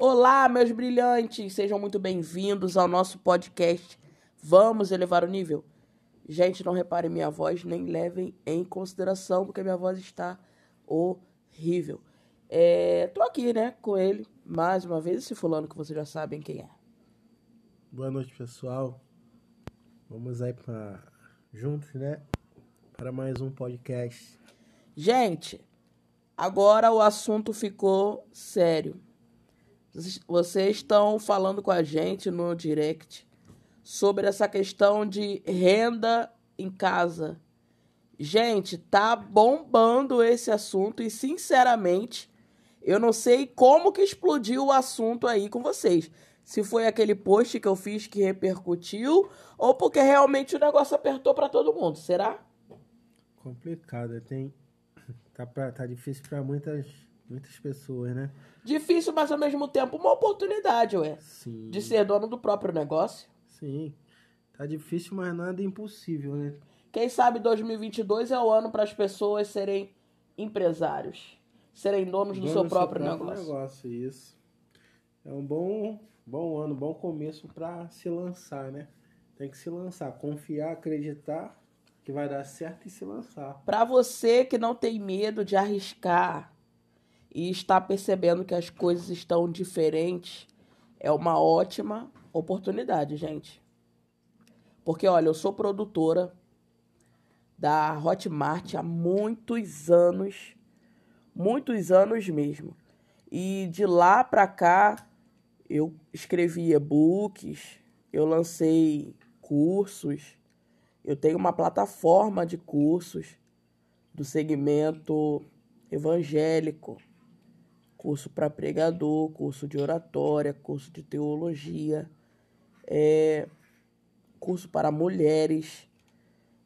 Olá, meus brilhantes! Sejam muito bem-vindos ao nosso podcast Vamos Elevar o Nível. Gente, não reparem minha voz, nem levem em consideração, porque minha voz está horrível. É, tô aqui, né, com ele, mais uma vez, esse fulano que vocês já sabem quem é. Boa noite, pessoal. Vamos aí para juntos, né? Para mais um podcast. Gente, agora o assunto ficou sério. Vocês estão falando com a gente no direct sobre essa questão de renda em casa. Gente, tá bombando esse assunto e sinceramente, eu não sei como que explodiu o assunto aí com vocês. Se foi aquele post que eu fiz que repercutiu ou porque realmente o negócio apertou para todo mundo, será? Complicado, tem tá, pra, tá difícil para muitas muitas pessoas, né? Difícil, mas ao mesmo tempo uma oportunidade, ué. Sim. De ser dono do próprio negócio. Sim. Tá difícil, mas nada é impossível, né? Quem sabe 2022 é o ano para as pessoas serem empresários, serem donos do seu próprio, próprio negócio. negócio. Isso. É um bom, bom ano, bom começo para se lançar, né? Tem que se lançar, confiar, acreditar que vai dar certo e se lançar. Para você que não tem medo de arriscar e está percebendo que as coisas estão diferentes, é uma ótima oportunidade, gente. Porque olha, eu sou produtora da Hotmart há muitos anos, muitos anos mesmo. E de lá para cá eu escrevi e-books, eu lancei cursos, eu tenho uma plataforma de cursos do segmento evangélico, curso para pregador, curso de oratória, curso de teologia, é, curso para mulheres.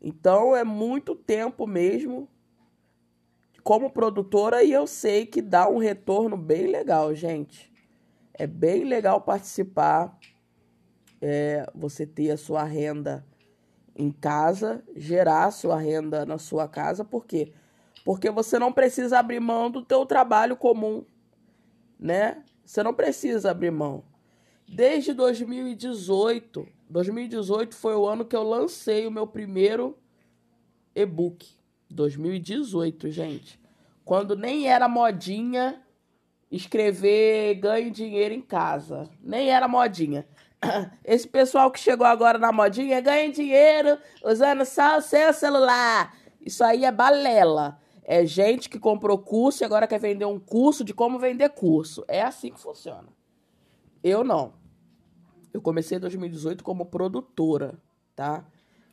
Então é muito tempo mesmo como produtora e eu sei que dá um retorno bem legal, gente. É bem legal participar, é, você ter a sua renda em casa, gerar a sua renda na sua casa, por quê? Porque você não precisa abrir mão do teu trabalho comum, né? Você não precisa abrir mão. Desde 2018, 2018 foi o ano que eu lancei o meu primeiro e-book. 2018, gente. Quando nem era modinha escrever ganhe dinheiro em casa. Nem era modinha. Esse pessoal que chegou agora na modinha ganha dinheiro usando só o seu celular. Isso aí é balela. É gente que comprou curso e agora quer vender um curso de como vender curso. É assim que funciona. Eu não. Eu comecei em 2018 como produtora, tá?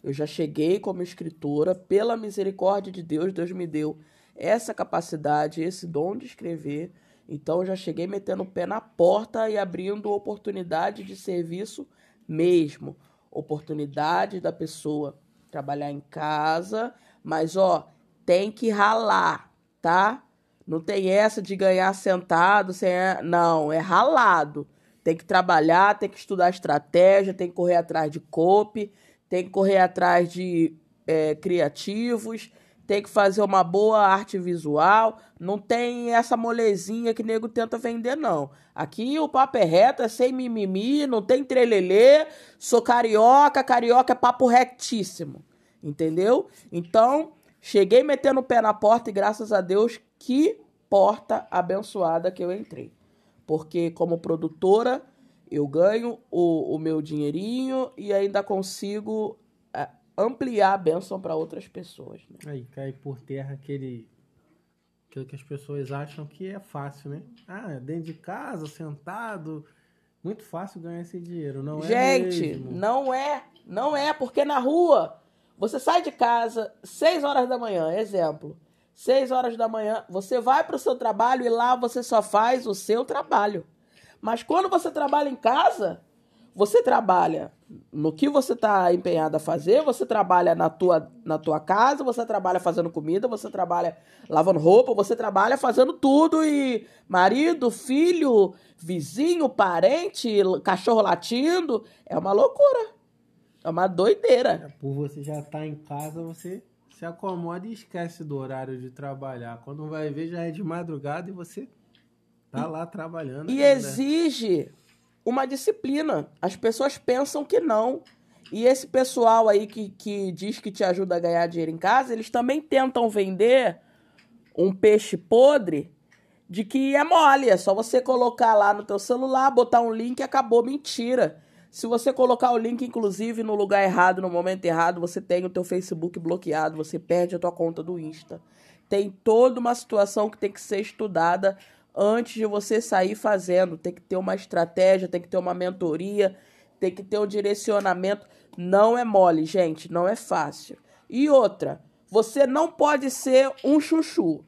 Eu já cheguei como escritora, pela misericórdia de Deus, Deus me deu essa capacidade, esse dom de escrever. Então eu já cheguei metendo o pé na porta e abrindo oportunidade de serviço mesmo. Oportunidade da pessoa trabalhar em casa, mas ó, tem que ralar, tá? Não tem essa de ganhar sentado, sem não, é ralado. Tem que trabalhar, tem que estudar estratégia, tem que correr atrás de copy, tem que correr atrás de é, criativos, tem que fazer uma boa arte visual. Não tem essa molezinha que nego tenta vender, não. Aqui o papo é reto, é sem mimimi, não tem trelelê. Sou carioca, carioca é papo retíssimo. Entendeu? Então, cheguei metendo o pé na porta e graças a Deus, que porta abençoada que eu entrei porque como produtora eu ganho o, o meu dinheirinho e ainda consigo é, ampliar a benção para outras pessoas. Né? Aí cai por terra aquele aquilo que as pessoas acham que é fácil, né? Ah, dentro de casa, sentado, muito fácil ganhar esse dinheiro, não Gente, é Gente, não é, não é, porque na rua você sai de casa 6 horas da manhã, exemplo. 6 horas da manhã, você vai para o seu trabalho e lá você só faz o seu trabalho. Mas quando você trabalha em casa, você trabalha no que você está empenhado a fazer, você trabalha na tua, na tua casa, você trabalha fazendo comida, você trabalha lavando roupa, você trabalha fazendo tudo e marido, filho, vizinho, parente, cachorro latindo, é uma loucura. É uma doideira. É, por você já estar tá em casa, você se acomoda e esquece do horário de trabalhar. Quando vai ver, já é de madrugada e você Tá lá trabalhando. E exige uma disciplina. As pessoas pensam que não. E esse pessoal aí que, que diz que te ajuda a ganhar dinheiro em casa, eles também tentam vender um peixe podre de que é mole, é só você colocar lá no teu celular, botar um link e acabou. Mentira. Se você colocar o link, inclusive, no lugar errado, no momento errado, você tem o teu Facebook bloqueado, você perde a tua conta do Insta. Tem toda uma situação que tem que ser estudada antes de você sair fazendo. Tem que ter uma estratégia, tem que ter uma mentoria, tem que ter um direcionamento. Não é mole, gente, não é fácil. E outra, você não pode ser um chuchu.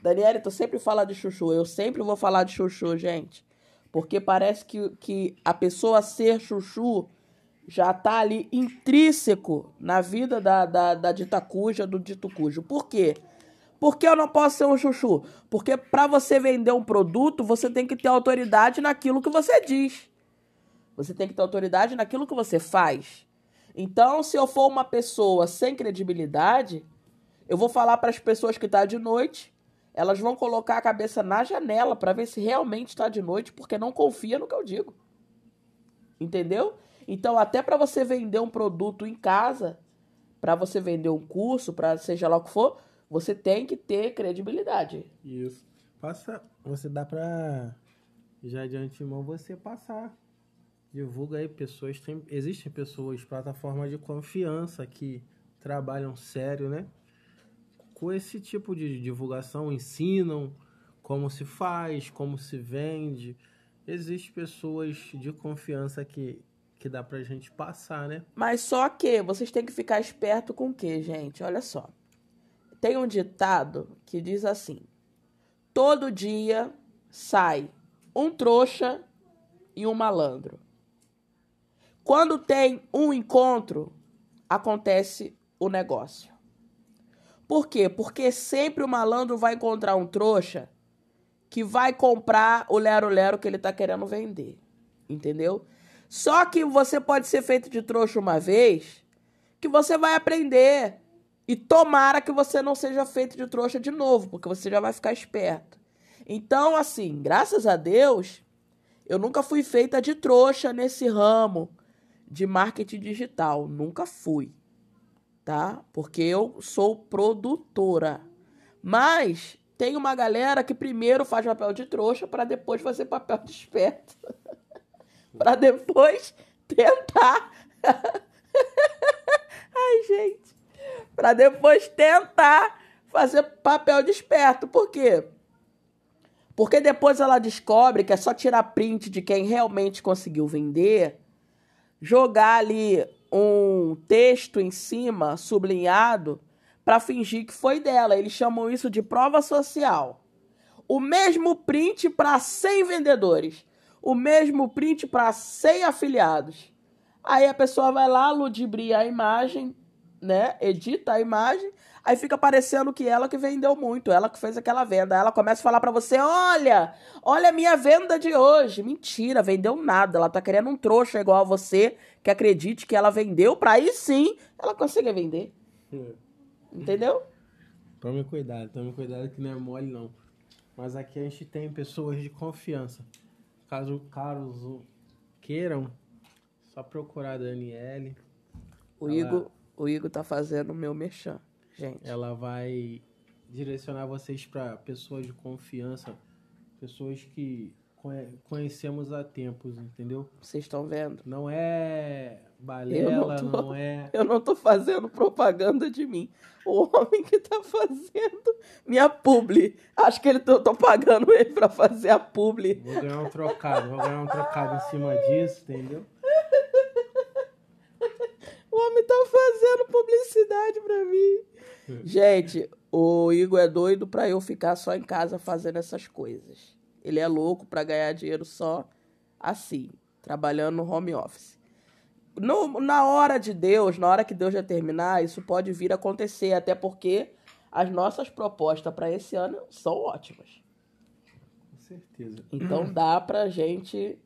Daniela, tu sempre fala de chuchu. Eu sempre vou falar de chuchu, gente. Porque parece que, que a pessoa ser chuchu já tá ali intrínseco na vida da, da, da dita cuja, do dito cujo. Por quê? Por que eu não posso ser um chuchu? Porque para você vender um produto, você tem que ter autoridade naquilo que você diz. Você tem que ter autoridade naquilo que você faz. Então, se eu for uma pessoa sem credibilidade, eu vou falar para as pessoas que tá de noite, elas vão colocar a cabeça na janela para ver se realmente está de noite, porque não confia no que eu digo. Entendeu? Então, até para você vender um produto em casa, para você vender um curso, para seja lá o que for, você tem que ter credibilidade. Isso. Passa. Você dá pra. Já de antemão você passar. Divulga aí pessoas. Tem, existem pessoas, plataformas de confiança que trabalham sério, né? Com esse tipo de divulgação, ensinam como se faz, como se vende. Existem pessoas de confiança que, que dá pra gente passar, né? Mas só que vocês têm que ficar esperto com o que, gente? Olha só. Tem um ditado que diz assim: todo dia sai um trouxa e um malandro. Quando tem um encontro, acontece o negócio. Por quê? Porque sempre o malandro vai encontrar um trouxa que vai comprar o lero-lero que ele tá querendo vender. Entendeu? Só que você pode ser feito de trouxa uma vez, que você vai aprender. E tomara que você não seja feito de trouxa de novo, porque você já vai ficar esperto. Então, assim, graças a Deus, eu nunca fui feita de trouxa nesse ramo de marketing digital. Nunca fui, tá? Porque eu sou produtora. Mas tem uma galera que primeiro faz papel de trouxa para depois fazer papel de esperto. para depois tentar. Ai, gente. Para depois tentar fazer papel de esperto. Por quê? Porque depois ela descobre que é só tirar print de quem realmente conseguiu vender, jogar ali um texto em cima, sublinhado, para fingir que foi dela. Eles chamam isso de prova social. O mesmo print para 100 vendedores, o mesmo print para 100 afiliados. Aí a pessoa vai lá, ludibria a imagem, né? Edita a imagem, aí fica parecendo que ela que vendeu muito, ela que fez aquela venda. Aí ela começa a falar para você: "Olha, olha a minha venda de hoje". Mentira, vendeu nada. Ela tá querendo um trouxa igual a você que acredite que ela vendeu para aí sim ela conseguir vender. Entendeu? Tome cuidado, tome cuidado que não é mole não. Mas aqui a gente tem pessoas de confiança. Caso caros queiram, só procurar a Daniele. O Ela- Igor, o Igor tá fazendo o meu merchan, gente. Ela vai direcionar vocês para pessoas de confiança, pessoas que conhe- conhecemos há tempos, entendeu? Vocês estão vendo? Não é balela, Eu não, não tô. é. Eu não tô fazendo propaganda de mim. O homem que tá fazendo minha publi. Acho que ele tô, tô pagando ele pra fazer a publi. Vou ganhar um trocado, vou ganhar um trocado em cima disso, entendeu? O homem tá fazendo publicidade pra mim. Gente, o Igor é doido pra eu ficar só em casa fazendo essas coisas. Ele é louco pra ganhar dinheiro só assim, trabalhando no home office. No- na hora de Deus, na hora que Deus já terminar, isso pode vir a acontecer, até porque as nossas propostas para esse ano são ótimas. Com certeza. Então dá pra gente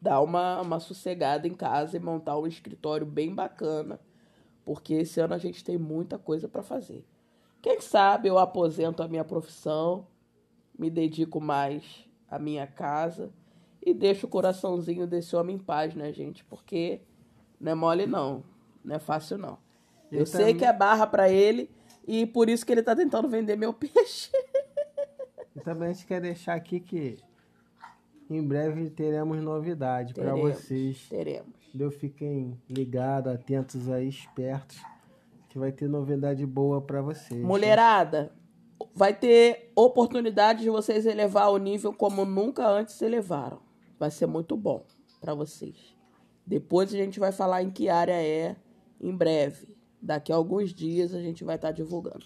dar uma, uma sossegada em casa e montar um escritório bem bacana, porque esse ano a gente tem muita coisa para fazer. Quem sabe eu aposento a minha profissão, me dedico mais a minha casa e deixo o coraçãozinho desse homem em paz, né, gente? Porque não é mole, não. Não é fácil, não. Eu, Eu sei também... que é barra para ele e por isso que ele tá tentando vender meu peixe. Também a gente quer deixar aqui que em breve teremos novidade para vocês. Teremos. Entendeu? Fiquem ligados, atentos aí, espertos, que vai ter novidade boa para vocês. Mulherada, vai ter oportunidade de vocês elevar o nível como nunca antes elevaram. Vai ser muito bom para vocês. Depois a gente vai falar em que área é em breve. Daqui a alguns dias a gente vai estar tá divulgando.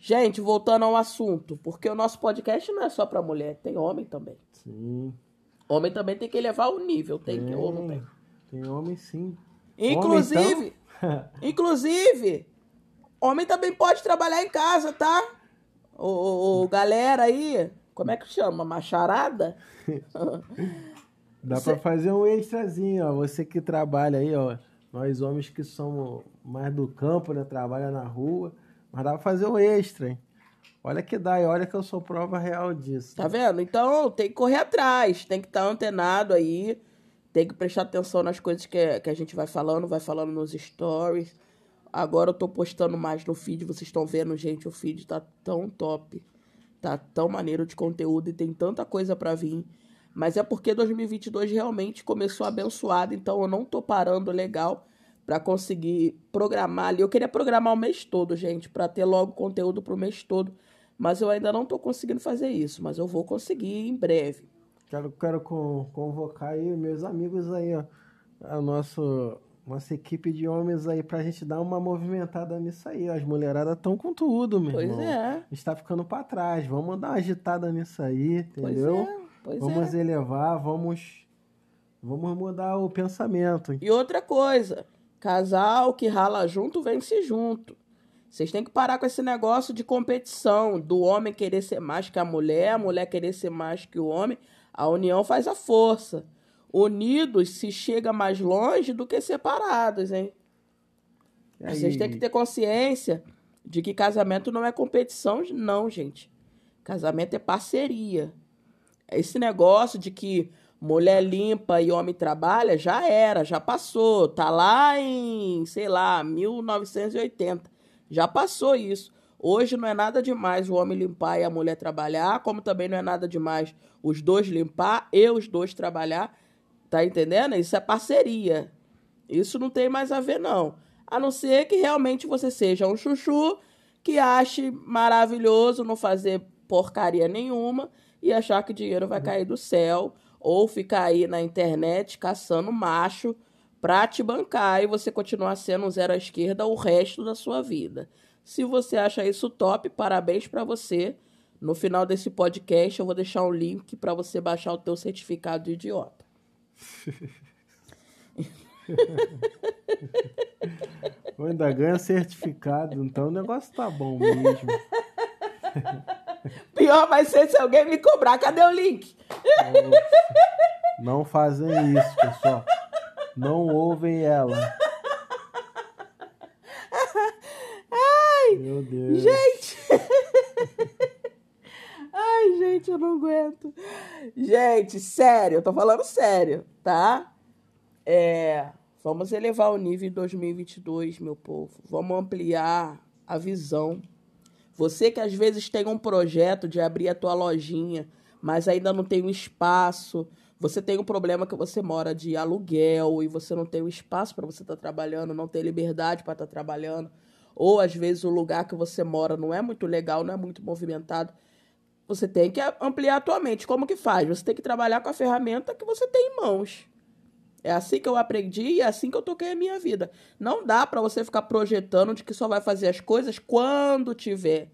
Gente, voltando ao assunto, porque o nosso podcast não é só para mulher, tem homem também. Sim. Homem também tem que elevar o nível, tem, tem que ou não tem? Tem homem sim. Inclusive, homem, então... inclusive, homem também pode trabalhar em casa, tá? O, o galera aí, como é que chama? Macharada? Dá Você... para fazer um extrazinho, ó. Você que trabalha aí, ó. Nós homens que somos mais do campo, né? Trabalha na rua. Mas dá pra fazer um extra, hein? Olha que dá, e olha que eu sou prova real disso. Tá vendo? Então tem que correr atrás, tem que estar tá antenado aí, tem que prestar atenção nas coisas que, que a gente vai falando, vai falando nos stories. Agora eu tô postando mais no feed, vocês estão vendo, gente, o feed tá tão top. Tá tão maneiro de conteúdo e tem tanta coisa para vir. Mas é porque 2022 realmente começou abençoado, então eu não tô parando legal para conseguir programar ali. Eu queria programar o mês todo, gente, para ter logo conteúdo pro mês todo. Mas eu ainda não tô conseguindo fazer isso, mas eu vou conseguir em breve. Quero, quero convocar aí meus amigos aí, ó. A nosso, nossa equipe de homens aí pra gente dar uma movimentada nisso aí. As mulheradas estão com tudo, meu pois irmão. é. A gente tá ficando pra trás. Vamos dar uma agitada nisso aí, entendeu? Pois é. Pois vamos é. elevar, vamos vamos mudar o pensamento. E outra coisa, casal que rala junto vence junto. Vocês têm que parar com esse negócio de competição, do homem querer ser mais que a mulher, a mulher querer ser mais que o homem. A união faz a força. Unidos se chega mais longe do que separados, hein? Vocês têm que ter consciência de que casamento não é competição, não, gente. Casamento é parceria. Esse negócio de que mulher limpa e homem trabalha já era, já passou. Tá lá em, sei lá, 1980. Já passou isso. Hoje não é nada demais o homem limpar e a mulher trabalhar, como também não é nada demais os dois limpar e os dois trabalhar. Tá entendendo? Isso é parceria. Isso não tem mais a ver, não. A não ser que realmente você seja um chuchu que ache maravilhoso não fazer porcaria nenhuma e achar que dinheiro vai cair do céu, ou ficar aí na internet caçando macho pra te bancar e você continuar sendo um zero à esquerda o resto da sua vida. Se você acha isso top, parabéns para você. No final desse podcast eu vou deixar um link para você baixar o teu certificado de idiota. Eu ainda ganha certificado, então o negócio tá bom mesmo. Pior vai ser se alguém me cobrar. Cadê o link? Não fazem isso, pessoal. Não ouvem ela. Ai, Meu Deus. Gente. Ai, gente, eu não aguento. Gente, sério, eu tô falando sério, tá? É, vamos elevar o nível em 2022, meu povo. Vamos ampliar a visão você que às vezes tem um projeto de abrir a tua lojinha, mas ainda não tem um espaço. Você tem um problema que você mora de aluguel e você não tem o espaço para você estar tá trabalhando, não tem liberdade para estar tá trabalhando. Ou às vezes o lugar que você mora não é muito legal, não é muito movimentado. Você tem que ampliar a tua mente. Como que faz? Você tem que trabalhar com a ferramenta que você tem em mãos. É assim que eu aprendi e é assim que eu toquei a minha vida. Não dá para você ficar projetando de que só vai fazer as coisas quando tiver.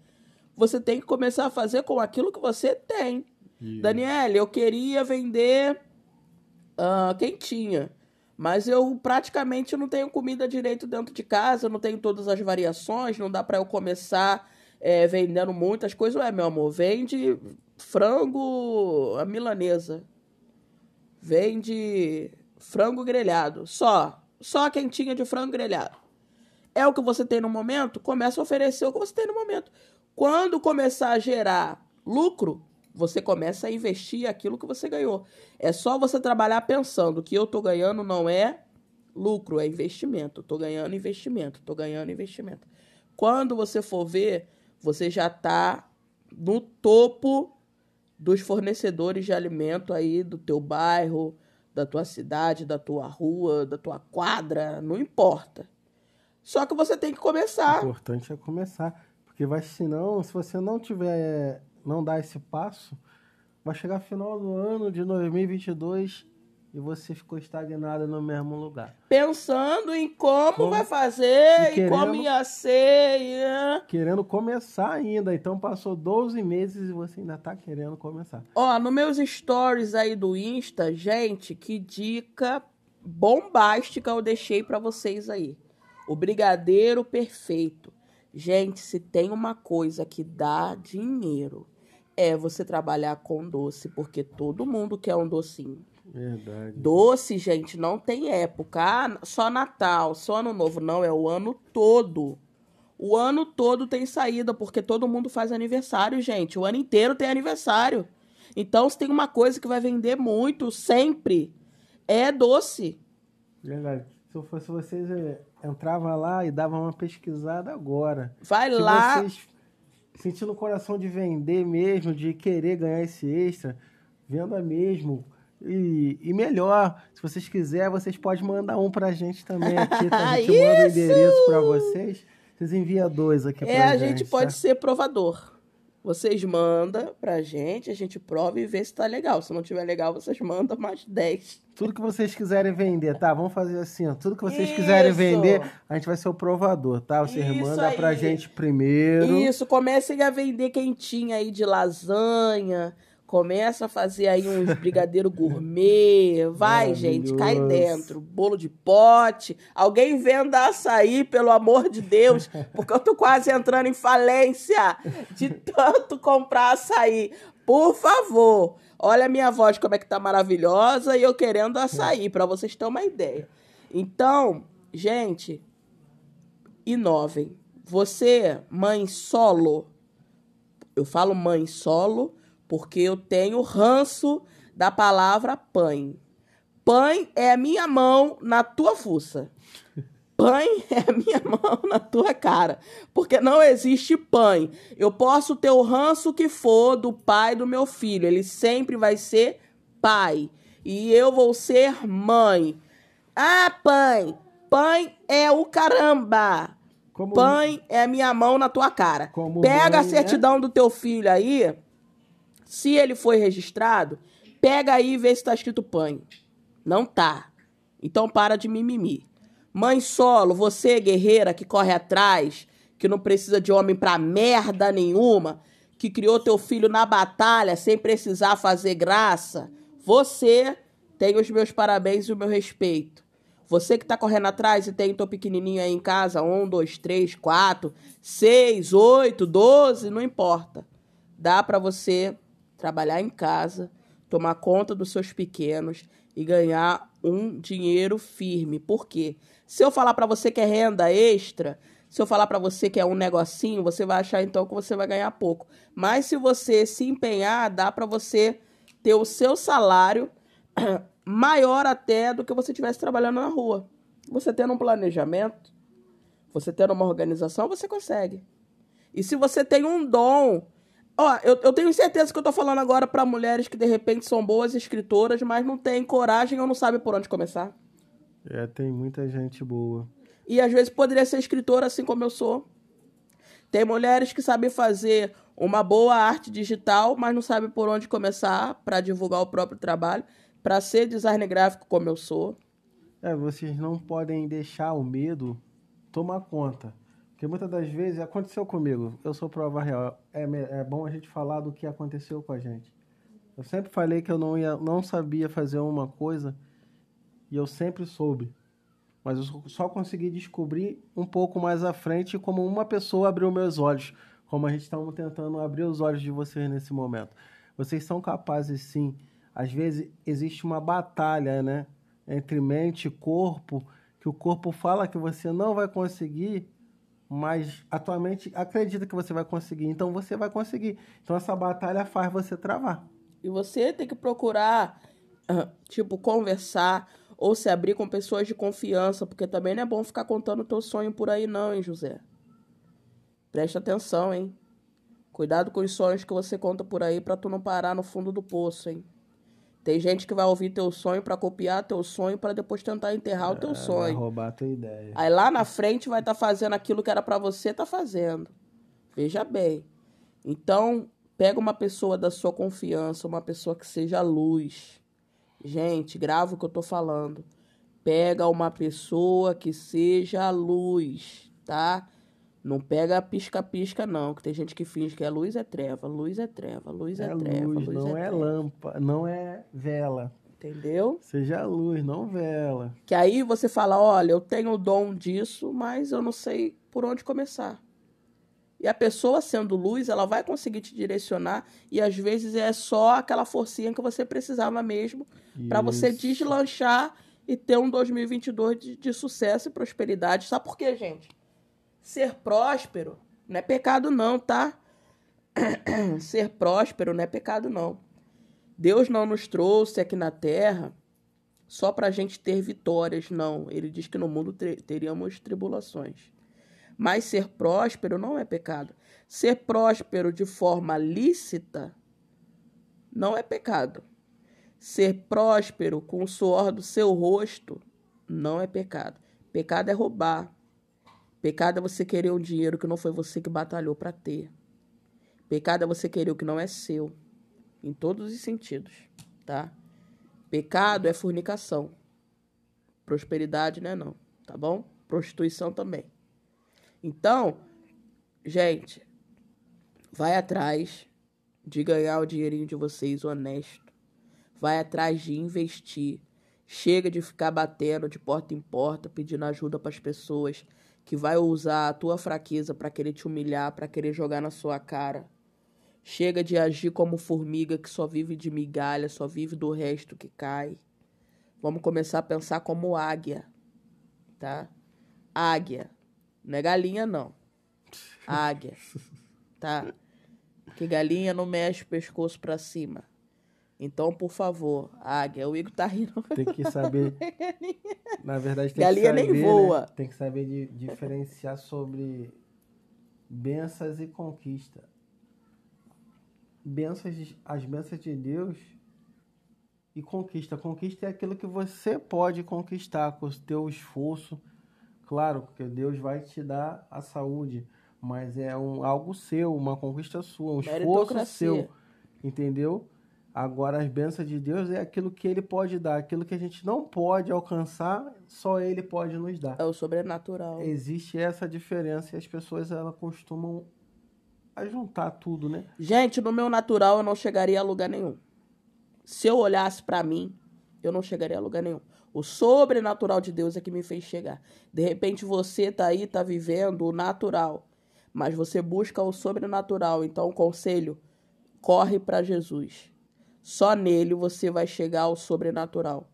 Você tem que começar a fazer com aquilo que você tem. Isso. Daniela, eu queria vender uh, quentinha, mas eu praticamente não tenho comida direito dentro de casa, não tenho todas as variações, não dá para eu começar é, vendendo muitas coisas. Ué, meu amor, vende frango a milanesa. Vende frango grelhado. Só. Só a quentinha de frango grelhado. É o que você tem no momento? Começa a oferecer o que você tem no momento. Quando começar a gerar lucro, você começa a investir aquilo que você ganhou. É só você trabalhar pensando que eu tô ganhando não é lucro, é investimento. Tô ganhando investimento, tô ganhando investimento. Quando você for ver, você já tá no topo dos fornecedores de alimento aí do teu bairro, da tua cidade, da tua rua, da tua quadra, não importa. Só que você tem que começar. O importante é começar, porque vai senão, se você não tiver não dar esse passo, vai chegar final do ano de 2022 e você ficou estagnado no mesmo lugar. Pensando em como, como vai fazer, e, querendo, e como ia ser. Ia... Querendo começar ainda. Então passou 12 meses e você ainda tá querendo começar. Ó, nos meus stories aí do Insta, gente, que dica bombástica eu deixei para vocês aí. O brigadeiro perfeito. Gente, se tem uma coisa que dá dinheiro, é você trabalhar com doce, porque todo mundo quer um docinho. Verdade. Doce, gente, não tem época. Ah, só Natal, só Ano Novo. Não, é o ano todo. O ano todo tem saída, porque todo mundo faz aniversário, gente. O ano inteiro tem aniversário. Então, se tem uma coisa que vai vender muito, sempre, é doce. Verdade. Se eu fosse vocês, eu entrava lá e dava uma pesquisada agora. Vai se lá. Vocês sentindo o coração de vender mesmo, de querer ganhar esse extra, venda mesmo e, e, melhor, se vocês quiserem, vocês podem mandar um pra gente também aqui. Tá? A gente manda o endereço pra vocês. Vocês enviam dois aqui é, pra gente. É, a gente pode ser provador. Vocês mandam pra gente, a gente prova e vê se tá legal. Se não tiver legal, vocês mandam mais 10. Tudo que vocês quiserem vender, tá? Vamos fazer assim, ó. Tudo que vocês Isso. quiserem vender, a gente vai ser o provador, tá? Vocês Isso mandam aí. pra gente primeiro. Isso, comecem a vender quentinha aí de lasanha Começa a fazer aí uns brigadeiro gourmet. Vai, gente, cai dentro. Bolo de pote. Alguém venda açaí, pelo amor de Deus, porque eu tô quase entrando em falência de tanto comprar açaí. Por favor, olha a minha voz como é que tá maravilhosa e eu querendo açaí, para vocês terem uma ideia. Então, gente, inovem. Você, mãe solo, eu falo mãe solo porque eu tenho ranço da palavra pãe. Pãe é a minha mão na tua fuça. Pãe é a minha mão na tua cara. Porque não existe pãe. Eu posso ter o ranço que for do pai do meu filho. Ele sempre vai ser pai. E eu vou ser mãe. Ah, pai. Pai é o caramba. Como... Pai é a minha mão na tua cara. Como Pega mãe, a né? certidão né? do teu filho aí se ele foi registrado, pega aí e vê se está escrito PAN. Não tá. Então para de mimimi. Mãe solo, você guerreira que corre atrás, que não precisa de homem pra merda nenhuma, que criou teu filho na batalha sem precisar fazer graça, você tem os meus parabéns e o meu respeito. Você que tá correndo atrás e tem teu pequenininho aí em casa, um, dois, três, quatro, seis, oito, doze, não importa. Dá para você trabalhar em casa, tomar conta dos seus pequenos e ganhar um dinheiro firme. Por quê? Se eu falar para você que é renda extra, se eu falar para você que é um negocinho, você vai achar então que você vai ganhar pouco. Mas se você se empenhar, dá para você ter o seu salário maior até do que você estivesse trabalhando na rua. Você tendo um planejamento, você tendo uma organização, você consegue. E se você tem um dom Ó, eu, eu tenho certeza que eu tô falando agora para mulheres que de repente são boas escritoras, mas não têm coragem ou não sabem por onde começar. É, tem muita gente boa. E às vezes poderia ser escritora assim como eu sou. Tem mulheres que sabem fazer uma boa arte digital, mas não sabem por onde começar para divulgar o próprio trabalho, para ser designer gráfico como eu sou. É, vocês não podem deixar o medo tomar conta. Porque muitas das vezes aconteceu comigo. Eu sou prova real. É, é bom a gente falar do que aconteceu com a gente. Eu sempre falei que eu não, ia, não sabia fazer uma coisa e eu sempre soube. Mas eu só consegui descobrir um pouco mais à frente como uma pessoa abriu meus olhos. Como a gente está tentando abrir os olhos de vocês nesse momento. Vocês são capazes sim. Às vezes existe uma batalha, né? Entre mente e corpo, que o corpo fala que você não vai conseguir, mas atualmente acredita que você vai conseguir, então você vai conseguir. Então essa batalha faz você travar. E você tem que procurar, ah, tipo, conversar ou se abrir com pessoas de confiança, porque também não é bom ficar contando teu sonho por aí não, hein, José? Presta atenção, hein? Cuidado com os sonhos que você conta por aí para tu não parar no fundo do poço, hein? Tem gente que vai ouvir teu sonho para copiar teu sonho para depois tentar enterrar o teu É, sonho. Vai roubar a tua ideia. Aí lá na frente vai estar fazendo aquilo que era para você tá fazendo. Veja bem. Então, pega uma pessoa da sua confiança, uma pessoa que seja luz. Gente, grava o que eu tô falando. Pega uma pessoa que seja luz, tá? Não pega pisca-pisca, não, que tem gente que finge que é luz é treva, luz é treva, luz é, É treva, luz, luz não é, é lâmpada, não é vela. Entendeu? Seja luz, não vela. Que aí você fala, olha, eu tenho o dom disso, mas eu não sei por onde começar. E a pessoa sendo luz, ela vai conseguir te direcionar e às vezes é só aquela forcinha que você precisava mesmo para você deslanchar e ter um 2022 de, de sucesso e prosperidade. Sabe por quê, gente? Ser próspero não é pecado não, tá? Ser próspero não é pecado não. Deus não nos trouxe aqui na terra só para a gente ter vitórias, não. Ele diz que no mundo te- teríamos tribulações. Mas ser próspero não é pecado. Ser próspero de forma lícita não é pecado. Ser próspero com o suor do seu rosto não é pecado. Pecado é roubar. Pecado é você querer um dinheiro que não foi você que batalhou para ter. Pecado é você querer o que não é seu. Em todos os sentidos, tá? Pecado é fornicação. Prosperidade não é não, tá bom? Prostituição também. Então, gente, vai atrás de ganhar o dinheirinho de vocês honesto. Vai atrás de investir. Chega de ficar batendo de porta em porta, pedindo ajuda para as pessoas que vai usar a tua fraqueza para querer te humilhar, para querer jogar na sua cara. Chega de agir como formiga que só vive de migalha, só vive do resto que cai. Vamos começar a pensar como águia, tá? Águia. Não é galinha, não. Águia, tá? Que galinha não mexe o pescoço pra cima. Então, por favor, águia. O Igor tá rindo. Tem que saber. Na verdade, tem Galinha que nem saber. né? voa. Tem que saber di- diferenciar sobre bênçãos e conquista. Bênçãos, de- as bênçãos de Deus e conquista. Conquista é aquilo que você pode conquistar com o teu esforço. Claro, porque Deus vai te dar a saúde, mas é um, algo seu, uma conquista sua, um esforço seu. Entendeu? Agora, as bênçãos de Deus é aquilo que Ele pode dar, aquilo que a gente não pode alcançar, só Ele pode nos dar. É o sobrenatural. Existe essa diferença e as pessoas elas costumam juntar tudo, né? Gente, no meu natural eu não chegaria a lugar nenhum. Se eu olhasse pra mim, eu não chegaria a lugar nenhum. O sobrenatural de Deus é que me fez chegar. De repente você tá aí, tá vivendo o natural, mas você busca o sobrenatural. Então, conselho, corre pra Jesus. Só nele você vai chegar ao sobrenatural.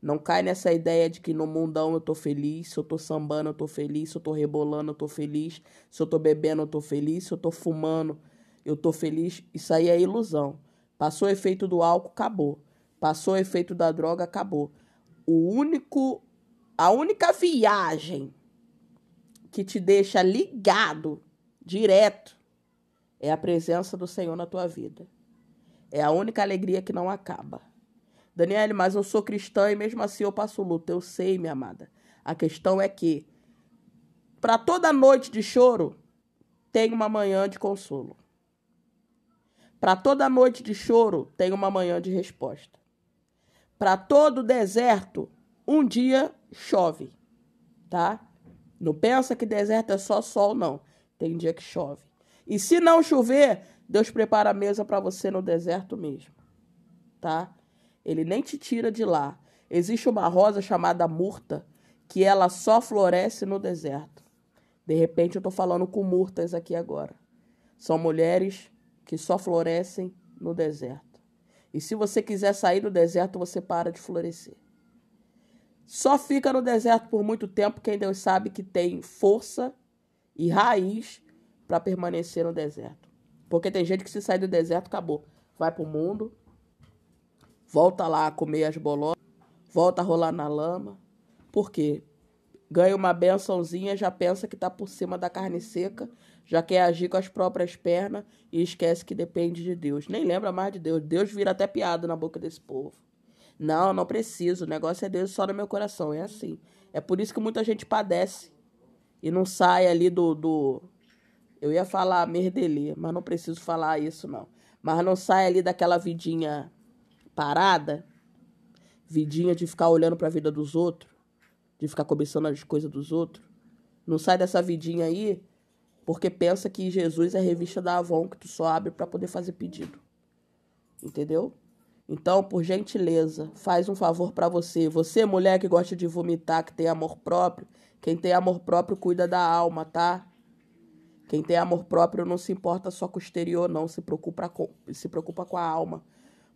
Não cai nessa ideia de que no mundão eu tô feliz, se eu tô sambando eu tô feliz, se eu tô rebolando eu tô feliz, se eu tô bebendo eu tô feliz, se eu tô fumando eu tô feliz. Isso aí é ilusão. Passou o efeito do álcool, acabou. Passou o efeito da droga, acabou. O único a única viagem que te deixa ligado direto é a presença do Senhor na tua vida. É a única alegria que não acaba. Daniele, mas eu sou cristã e mesmo assim eu passo luto. Eu sei, minha amada. A questão é que para toda noite de choro tem uma manhã de consolo. Para toda noite de choro tem uma manhã de resposta. Para todo deserto, um dia chove, tá? Não pensa que deserto é só sol, não. Tem dia que chove. E se não chover, Deus prepara a mesa para você no deserto mesmo, tá? Ele nem te tira de lá. Existe uma rosa chamada murta que ela só floresce no deserto. De repente eu tô falando com murtas aqui agora. São mulheres que só florescem no deserto. E se você quiser sair do deserto, você para de florescer. Só fica no deserto por muito tempo quem Deus sabe que tem força e raiz para permanecer no deserto. Porque tem gente que se sai do deserto, acabou. Vai pro mundo, volta lá a comer as bolotas, volta a rolar na lama. Por quê? Ganha uma bençãozinha, já pensa que tá por cima da carne seca, já quer agir com as próprias pernas e esquece que depende de Deus. Nem lembra mais de Deus. Deus vira até piada na boca desse povo. Não, não preciso. O negócio é Deus só no meu coração. É assim. É por isso que muita gente padece e não sai ali do, do eu ia falar merdelê, mas não preciso falar isso, não. Mas não sai ali daquela vidinha parada, vidinha de ficar olhando para a vida dos outros, de ficar cobiçando as coisas dos outros. Não sai dessa vidinha aí porque pensa que Jesus é a revista da Avon que tu só abre para poder fazer pedido. Entendeu? Então, por gentileza, faz um favor para você. Você, mulher que gosta de vomitar, que tem amor próprio, quem tem amor próprio cuida da alma, tá? Quem tem amor próprio não se importa só com o exterior, não, se preocupa com, se preocupa com a alma.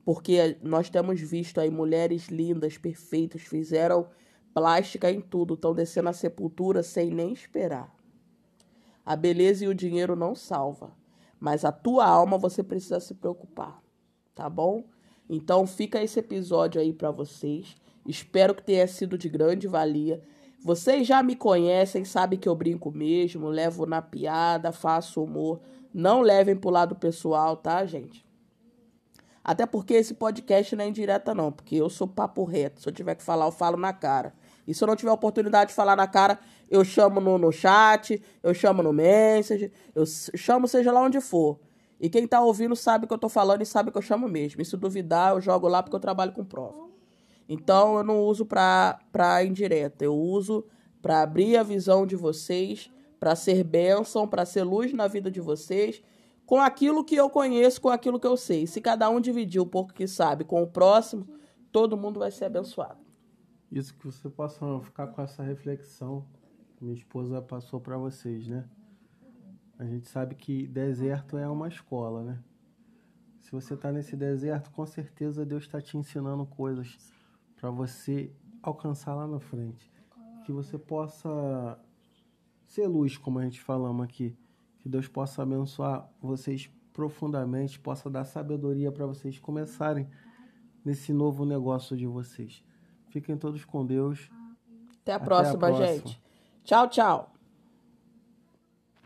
Porque nós temos visto aí mulheres lindas, perfeitas, fizeram plástica em tudo, estão descendo a sepultura sem nem esperar. A beleza e o dinheiro não salva, mas a tua alma você precisa se preocupar, tá bom? Então fica esse episódio aí para vocês. Espero que tenha sido de grande valia. Vocês já me conhecem, sabem que eu brinco mesmo, levo na piada, faço humor. Não levem pro lado pessoal, tá, gente? Até porque esse podcast não é indireta, não, porque eu sou papo reto. Se eu tiver que falar, eu falo na cara. E se eu não tiver oportunidade de falar na cara, eu chamo no, no chat, eu chamo no message, eu chamo seja lá onde for. E quem tá ouvindo sabe que eu tô falando e sabe que eu chamo mesmo. E se duvidar, eu jogo lá porque eu trabalho com prova. Então eu não uso para indireta, eu uso para abrir a visão de vocês, para ser bênção, para ser luz na vida de vocês, com aquilo que eu conheço, com aquilo que eu sei. Se cada um dividir o pouco que sabe com o próximo, todo mundo vai ser abençoado. Isso que você possa ficar com essa reflexão que minha esposa passou para vocês, né? A gente sabe que deserto é uma escola, né? Se você está nesse deserto, com certeza Deus está te ensinando coisas para você alcançar lá na frente. Que você possa ser luz, como a gente falamos aqui. Que Deus possa abençoar vocês profundamente, possa dar sabedoria para vocês começarem nesse novo negócio de vocês. Fiquem todos com Deus. Até a, Até próxima, a próxima, gente. Tchau, tchau.